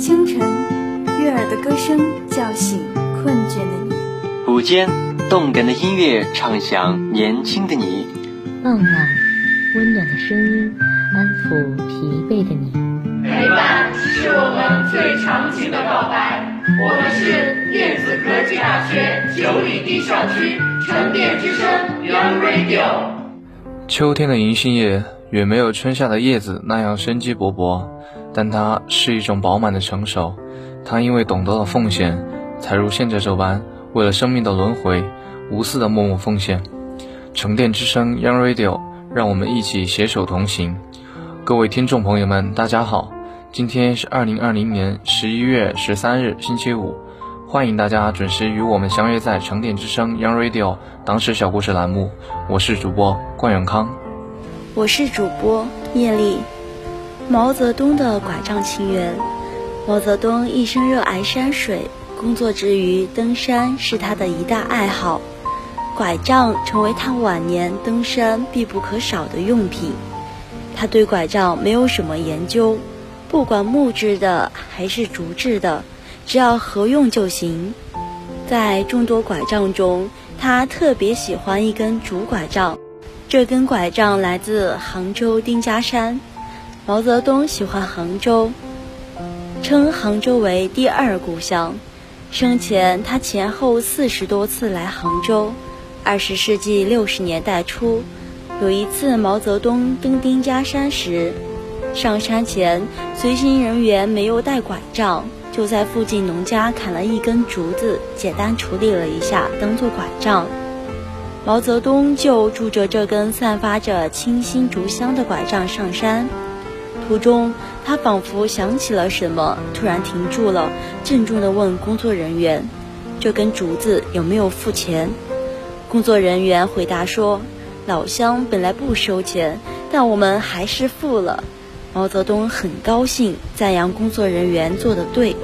清晨，悦耳的歌声叫醒困倦的你；午间，动感的音乐唱响年轻的你；傍晚，温暖的声音安抚疲惫的你。陪伴是我们最长情的告白。我们是电子科技大学九里堤校区沉淀之声 Young Radio。秋天的银杏叶远没有春夏的叶子那样生机勃勃，但它是一种饱满的成熟。它因为懂得了奉献，才如现在这般，为了生命的轮回，无私的默默奉献。沉淀之声 Young Radio，让我们一起携手同行。各位听众朋友们，大家好。今天是二零二零年十一月十三日，星期五，欢迎大家准时与我们相约在沉淀之声 Young Radio 当时小故事栏目。我是主播关永康，我是主播叶丽。毛泽东的拐杖情缘。毛泽东一生热爱山水，工作之余登山是他的一大爱好，拐杖成为他晚年登山必不可少的用品。他对拐杖没有什么研究。不管木质的还是竹制的，只要合用就行。在众多拐杖中，他特别喜欢一根竹拐杖。这根拐杖来自杭州丁家山。毛泽东喜欢杭州，称杭州为第二故乡。生前，他前后四十多次来杭州。二十世纪六十年代初，有一次毛泽东登丁家山时。上山前，随行人员没有带拐杖，就在附近农家砍了一根竹子，简单处理了一下，当做拐杖。毛泽东就拄着这根散发着清新竹香的拐杖上山。途中，他仿佛想起了什么，突然停住了，郑重地问工作人员：“这根竹子有没有付钱？”工作人员回答说：“老乡本来不收钱，但我们还是付了。”毛泽东很高兴，赞扬工作人员做得对。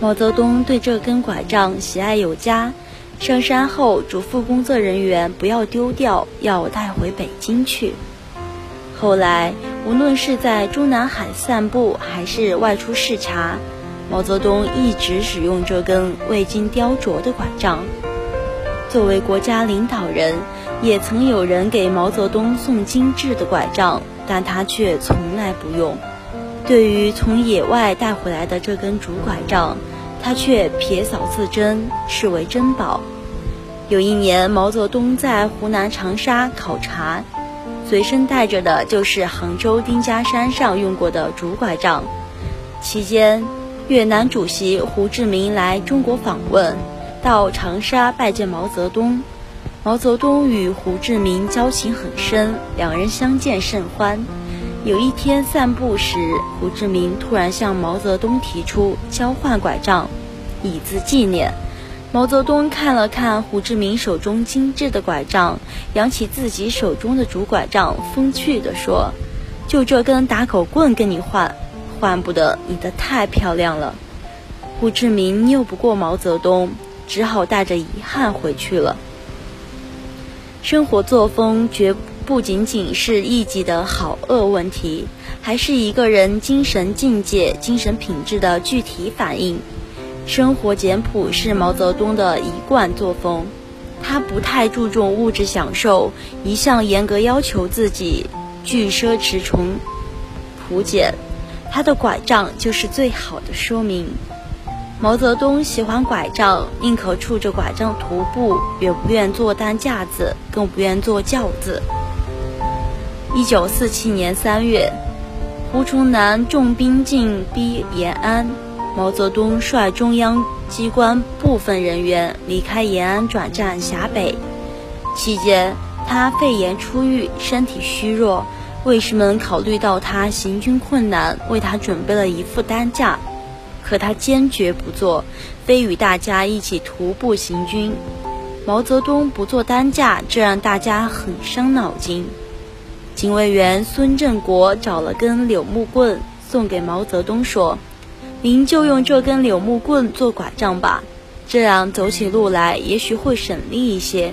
毛泽东对这根拐杖喜爱有加，上山后嘱咐工作人员不要丢掉，要带回北京去。后来，无论是在中南海散步，还是外出视察，毛泽东一直使用这根未经雕琢的拐杖。作为国家领导人，也曾有人给毛泽东送精致的拐杖。但他却从来不用。对于从野外带回来的这根竹拐杖，他却撇扫自珍，视为珍宝。有一年，毛泽东在湖南长沙考察，随身带着的就是杭州丁家山上用过的竹拐杖。期间，越南主席胡志明来中国访问，到长沙拜见毛泽东。毛泽东与胡志明交情很深，两人相见甚欢。有一天散步时，胡志明突然向毛泽东提出交换拐杖，以资纪念。毛泽东看了看胡志明手中精致的拐杖，扬起自己手中的竹拐杖，风趣地说：“就这根打狗棍跟你换，换不得，你的太漂亮了。”胡志明拗不过毛泽东，只好带着遗憾回去了。生活作风绝不仅仅是一己的好恶问题，还是一个人精神境界、精神品质的具体反映。生活简朴是毛泽东的一贯作风，他不太注重物质享受，一向严格要求自己，拒奢侈从朴简。他的拐杖就是最好的说明。毛泽东喜欢拐杖，宁可触着拐杖徒步，也不愿坐担架子，更不愿坐轿子。一九四七年三月，胡崇南重兵进逼延安，毛泽东率中央机关部分人员离开延安，转战陕北。期间，他肺炎初愈，身体虚弱，卫士们考虑到他行军困难，为他准备了一副担架。可他坚决不做，非与大家一起徒步行军。毛泽东不做担架，这让大家很伤脑筋。警卫员孙振国找了根柳木棍送给毛泽东，说：“您就用这根柳木棍做拐杖吧，这样走起路来也许会省力一些。”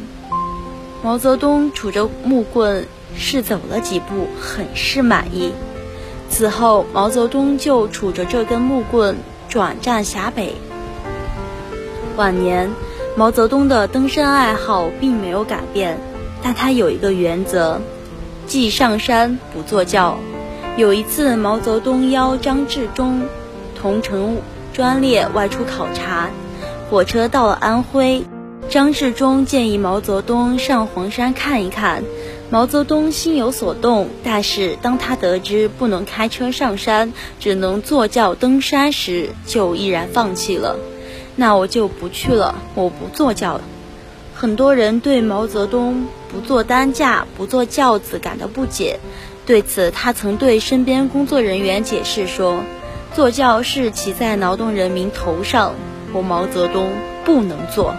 毛泽东拄着木棍试走了几步，很是满意。此后，毛泽东就杵着这根木棍转战陕北。晚年，毛泽东的登山爱好并没有改变，但他有一个原则，即上山不坐轿。有一次，毛泽东邀张治中同乘专列外出考察，火车到了安徽。张治中建议毛泽东上黄山看一看，毛泽东心有所动。但是当他得知不能开车上山，只能坐轿登山时，就毅然放弃了。那我就不去了，我不坐轿了。很多人对毛泽东不坐担架、不坐轿子感到不解，对此他曾对身边工作人员解释说：“坐轿是骑在劳动人民头上，我毛泽东不能坐。”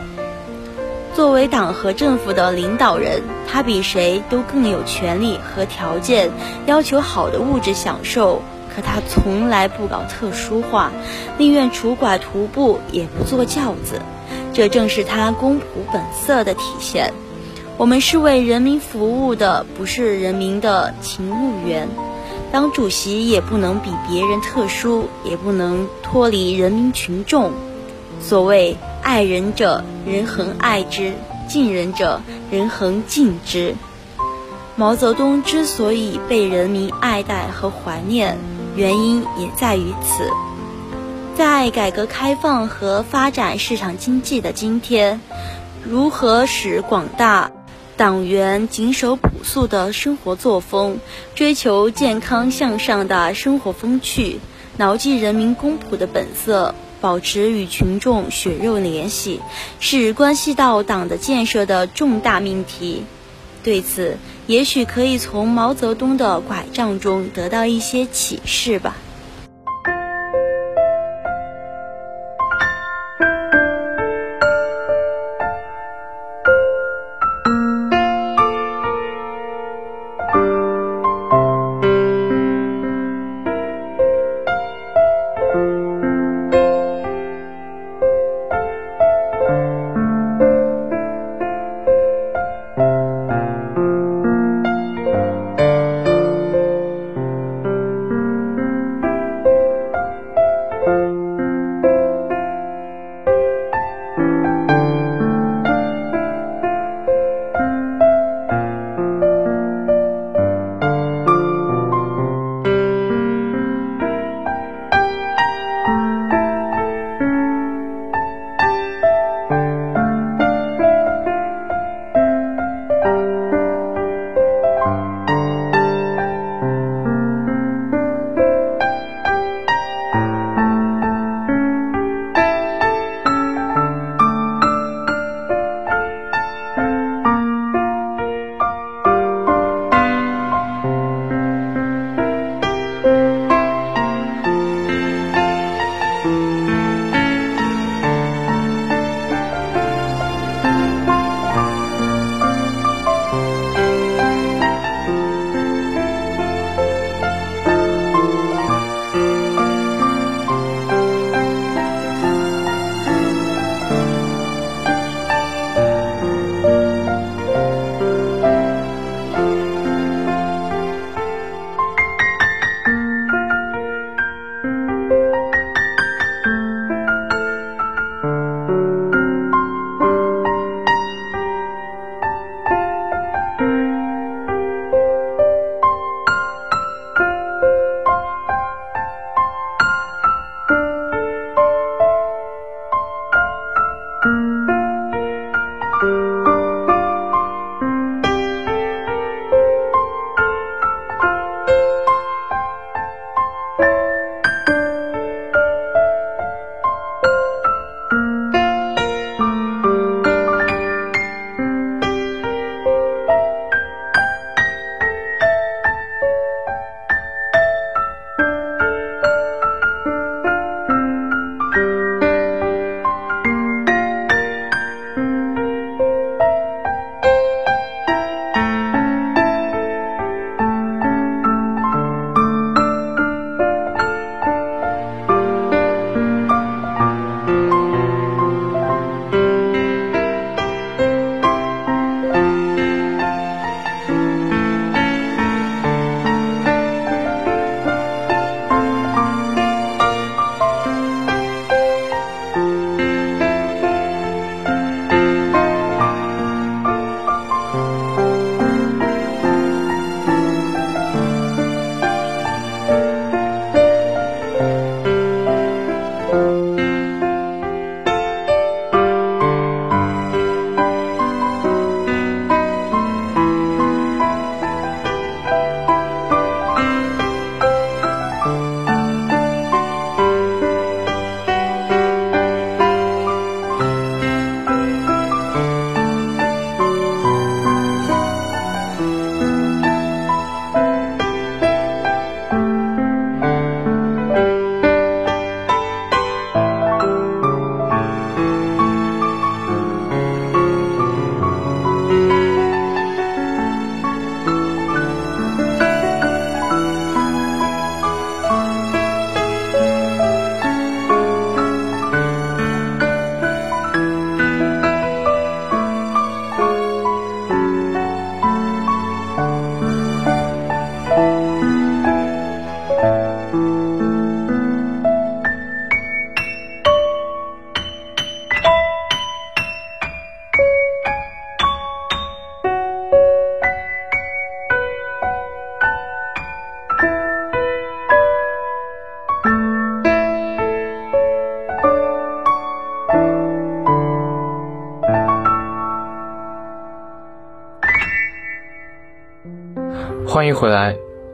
作为党和政府的领导人，他比谁都更有权利和条件要求好的物质享受。可他从来不搞特殊化，宁愿拄拐徒步也不坐轿子。这正是他公仆本色的体现。我们是为人民服务的，不是人民的勤务员。当主席也不能比别人特殊，也不能脱离人民群众。所谓。爱人者，人恒爱之；敬人者，人恒敬之。毛泽东之所以被人民爱戴和怀念，原因也在于此。在改革开放和发展市场经济的今天，如何使广大党员谨守朴素的生活作风，追求健康向上的生活风趣，牢记人民公仆的本色？保持与群众血肉联系，是关系到党的建设的重大命题。对此，也许可以从毛泽东的拐杖中得到一些启示吧。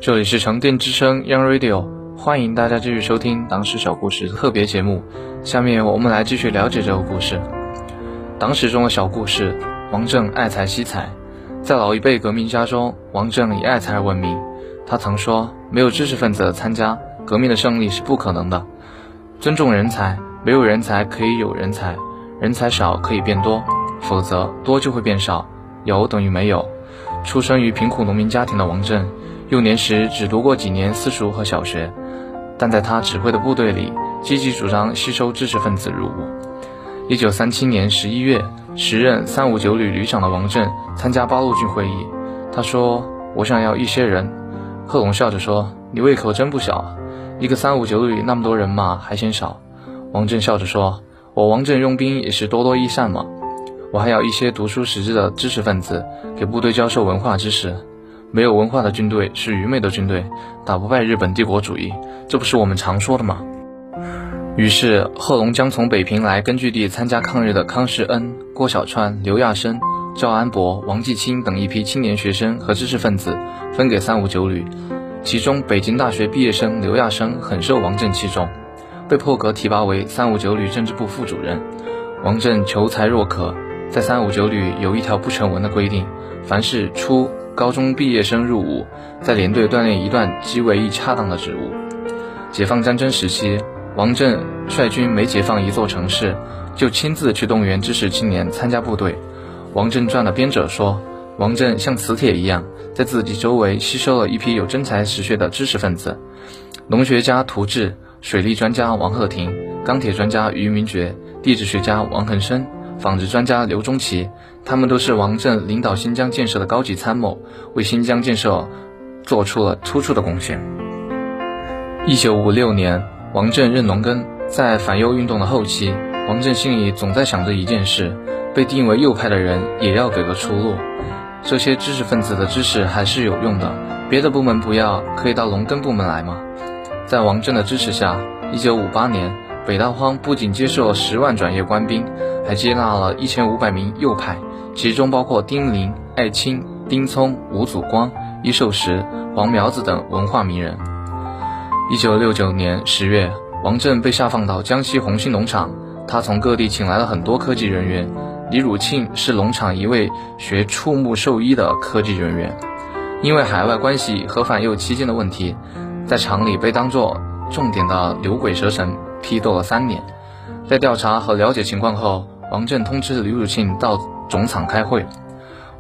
这里是沉淀之声 Young Radio，欢迎大家继续收听党史小故事特别节目。下面我们来继续了解这个故事。党史中的小故事，王震爱财惜财。在老一辈革命家中，王震以爱财而闻名。他曾说：“没有知识分子的参加，革命的胜利是不可能的。尊重人才，没有人才可以有人才，人才少可以变多，否则多就会变少，有等于没有。”出生于贫苦农民家庭的王震，幼年时只读过几年私塾和小学，但在他指挥的部队里，积极主张吸收知识分子入伍。一九三七年十一月，时任三五九旅旅长的王震参加八路军会议，他说：“我想要一些人。”贺龙笑着说：“你胃口真不小，一个三五九旅那么多人马还嫌少。”王震笑着说：“我王震用兵也是多多益善嘛。”我还要一些读书识字的知识分子，给部队教授文化知识。没有文化的军队是愚昧的军队，打不败日本帝国主义，这不是我们常说的吗？于是贺龙将从北平来根据地参加抗日的康世恩、郭小川、刘亚生、赵安伯、王继清等一批青年学生和知识分子分给三五九旅，其中北京大学毕业生刘亚生很受王震器重，被破格提拔为三五九旅政治部副主任。王震求才若渴。在三五九旅有一条不成文的规定，凡是初高中毕业生入伍，在连队锻炼一段极为一恰当的职务。解放战争时期，王震率军每解放一座城市，就亲自去动员知识青年参加部队。《王震传》的编者说，王震像磁铁一样，在自己周围吸收了一批有真才实学的知识分子，农学家涂志、水利专家王鹤亭、钢铁专家于明觉、地质学家王恒生。纺织专家刘忠奇，他们都是王震领导新疆建设的高级参谋，为新疆建设做出了突出的贡献。一九五六年，王震任农耕，在反右运动的后期，王震心里总在想着一件事：被定为右派的人也要给个出路。这些知识分子的知识还是有用的，别的部门不要，可以到农耕部门来吗？在王震的支持下，一九五八年，北大荒不仅接受了十万转业官兵。还接纳了一千五百名右派，其中包括丁玲、艾青、丁聪、吴祖光、伊寿时、黄苗子等文化名人。一九六九年十月，王震被下放到江西红星农场，他从各地请来了很多科技人员。李汝庆是农场一位学畜牧兽医的科技人员，因为海外关系和反右期间的问题，在厂里被当作重点的牛鬼蛇神批斗了三年。在调查和了解情况后，王震通知李汝庆到总厂开会。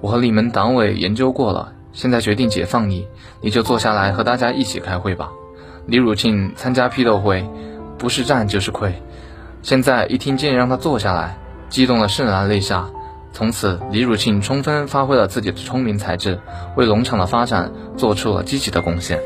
我和你们党委研究过了，现在决定解放你，你就坐下来和大家一起开会吧。李汝庆参加批斗会，不是战就是溃。现在一听见让他坐下来，激动的潸然泪下。从此，李汝庆充分发挥了自己的聪明才智，为农场的发展做出了积极的贡献。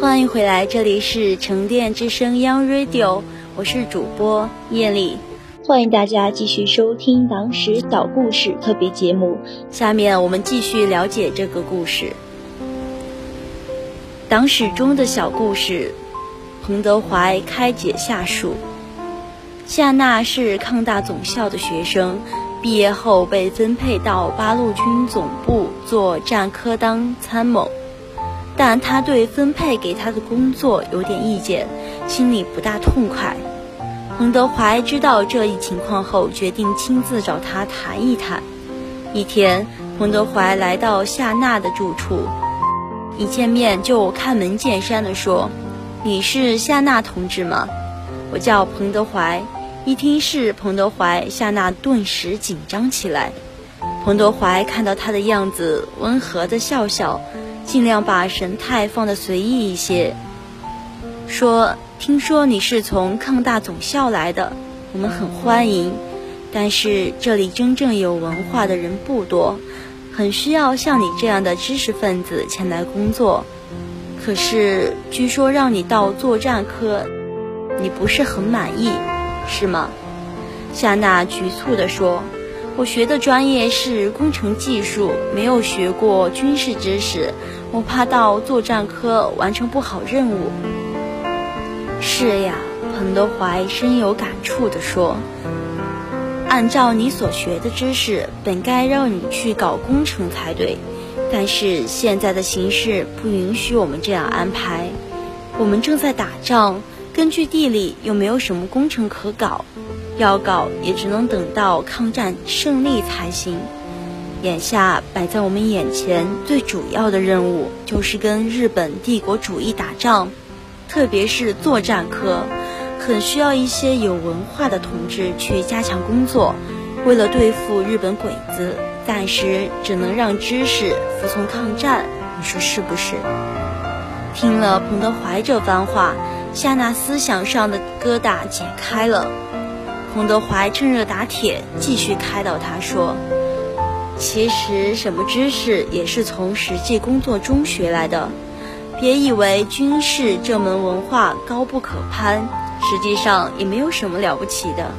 欢迎回来，这里是沉淀之声 Young Radio，我是主播叶丽，欢迎大家继续收听党史小故事特别节目。下面我们继续了解这个故事。党史中的小故事，彭德怀开解下属。夏娜是抗大总校的学生，毕业后被分配到八路军总部做战科当参谋。但他对分配给他的工作有点意见，心里不大痛快。彭德怀知道这一情况后，决定亲自找他谈一谈。一天，彭德怀来到夏娜的住处，一见面就开门见山地说：“你是夏娜同志吗？我叫彭德怀。”一听是彭德怀，夏娜顿时紧张起来。彭德怀看到他的样子，温和地笑笑。尽量把神态放得随意一些，说：“听说你是从抗大总校来的，我们很欢迎。但是这里真正有文化的人不多，很需要像你这样的知识分子前来工作。可是据说让你到作战科，你不是很满意，是吗？”夏娜局促地说。我学的专业是工程技术，没有学过军事知识，我怕到作战科完成不好任务。是呀，彭德怀深有感触地说：“按照你所学的知识，本该让你去搞工程才对，但是现在的形势不允许我们这样安排。我们正在打仗，根据地理又没有什么工程可搞。”要搞也只能等到抗战胜利才行。眼下摆在我们眼前最主要的任务就是跟日本帝国主义打仗，特别是作战科，很需要一些有文化的同志去加强工作。为了对付日本鬼子，暂时只能让知识服从抗战，你说是不是？听了彭德怀这番话，夏娜思想上的疙瘩解开了。彭德怀趁热打铁，继续开导他说：“其实什么知识也是从实际工作中学来的，别以为军事这门文化高不可攀，实际上也没有什么了不起的。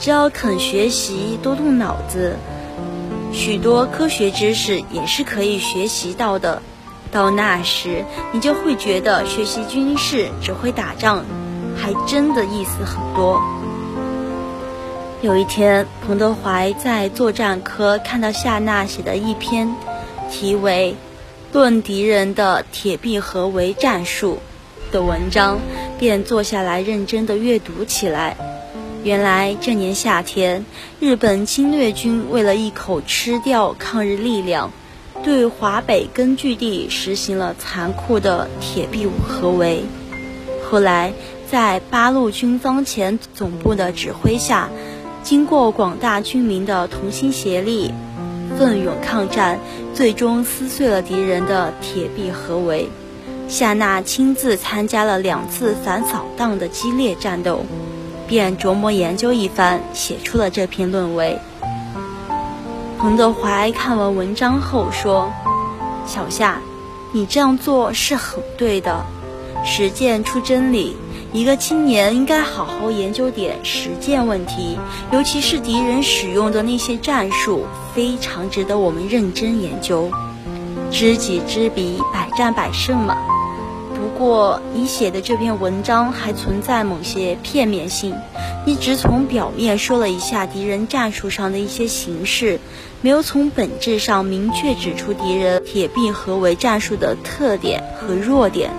只要肯学习，多动脑子，许多科学知识也是可以学习到的。到那时，你就会觉得学习军事只会打仗，还真的意思很多。”有一天，彭德怀在作战科看到夏娜写的一篇题为《论敌人的铁壁合围战术》的文章，便坐下来认真地阅读起来。原来这年夏天，日本侵略军为了一口吃掉抗日力量，对华北根据地实行了残酷的铁壁合围。后来，在八路军方前总部的指挥下，经过广大军民的同心协力、奋勇抗战，最终撕碎了敌人的铁壁合围。夏娜亲自参加了两次反扫荡的激烈战斗，便琢磨研究一番，写出了这篇论文。彭德怀看完文章后说：“小夏，你这样做是很对的，实践出真理。”一个青年应该好好研究点实践问题，尤其是敌人使用的那些战术，非常值得我们认真研究。知己知彼，百战百胜嘛。不过你写的这篇文章还存在某些片面性，你只从表面说了一下敌人战术上的一些形式，没有从本质上明确指出敌人铁壁合围战术的特点和弱点。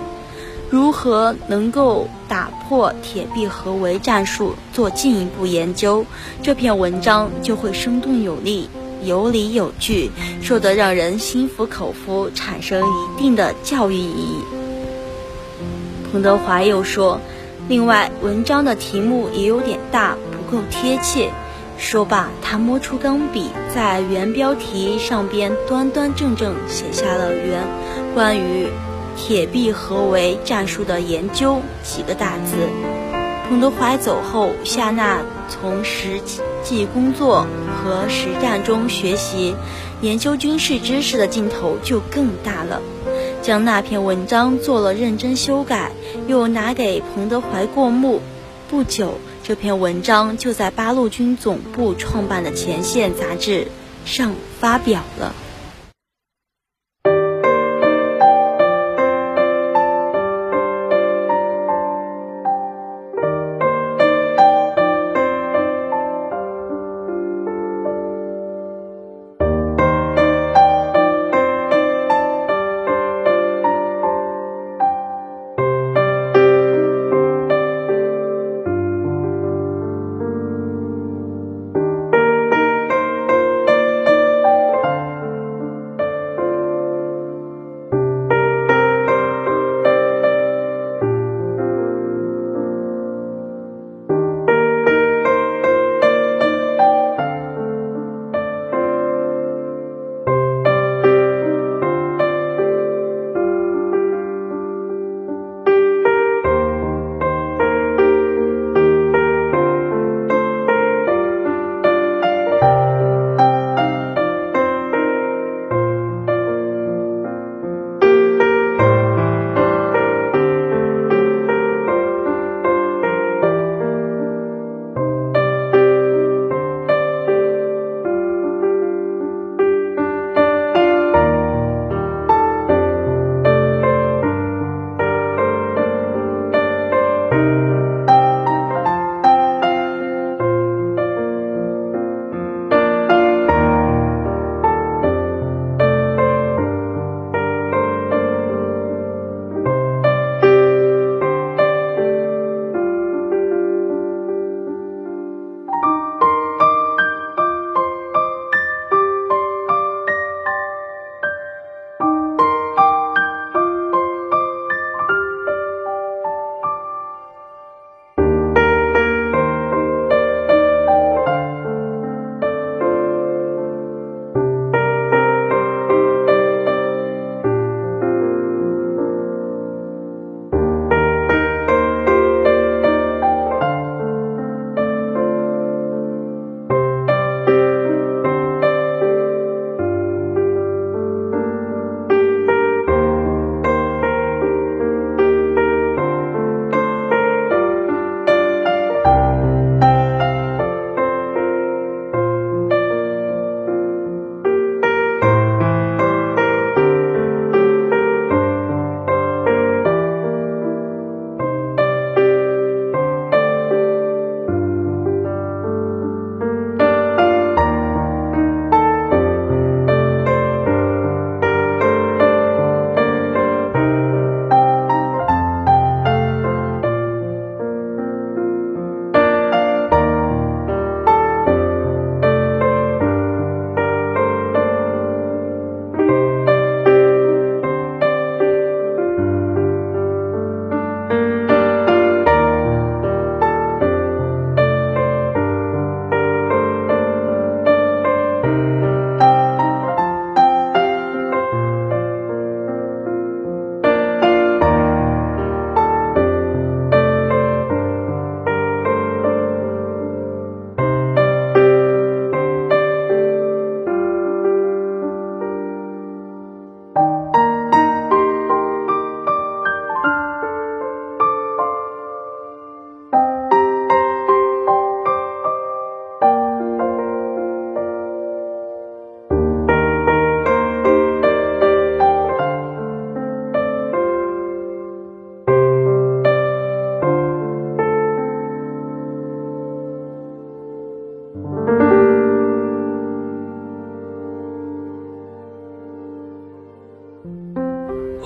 如何能够打破铁壁合围战术，做进一步研究，这篇文章就会生动有力、有理有据，说得让人心服口服，产生一定的教育意义。彭德怀又说：“另外，文章的题目也有点大，不够贴切。”说罢，他摸出钢笔，在原标题上边端端正正写下了原关于。铁壁合围战术的研究几个大字。彭德怀走后，夏娜从实际工作和实战中学习、研究军事知识的劲头就更大了。将那篇文章做了认真修改，又拿给彭德怀过目。不久，这篇文章就在八路军总部创办的《前线》杂志上发表了。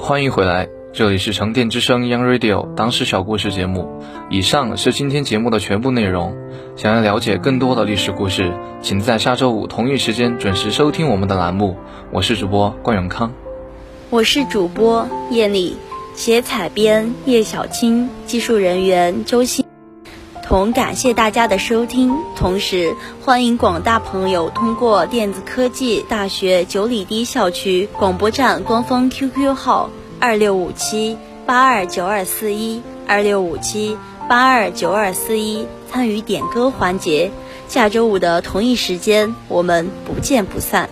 欢迎回来，这里是沉淀之声 Young Radio 当时小故事节目。以上是今天节目的全部内容。想要了解更多的历史故事，请在下周五同一时间准时收听我们的栏目。我是主播关永康，我是主播叶丽，写采编叶小青，技术人员周鑫。同感谢大家的收听，同时欢迎广大朋友通过电子科技大学九里堤校区广播站官方 QQ 号。二六五七八二九二四一，二六五七八二九二四一，参与点歌环节。下周五的同一时间，我们不见不散。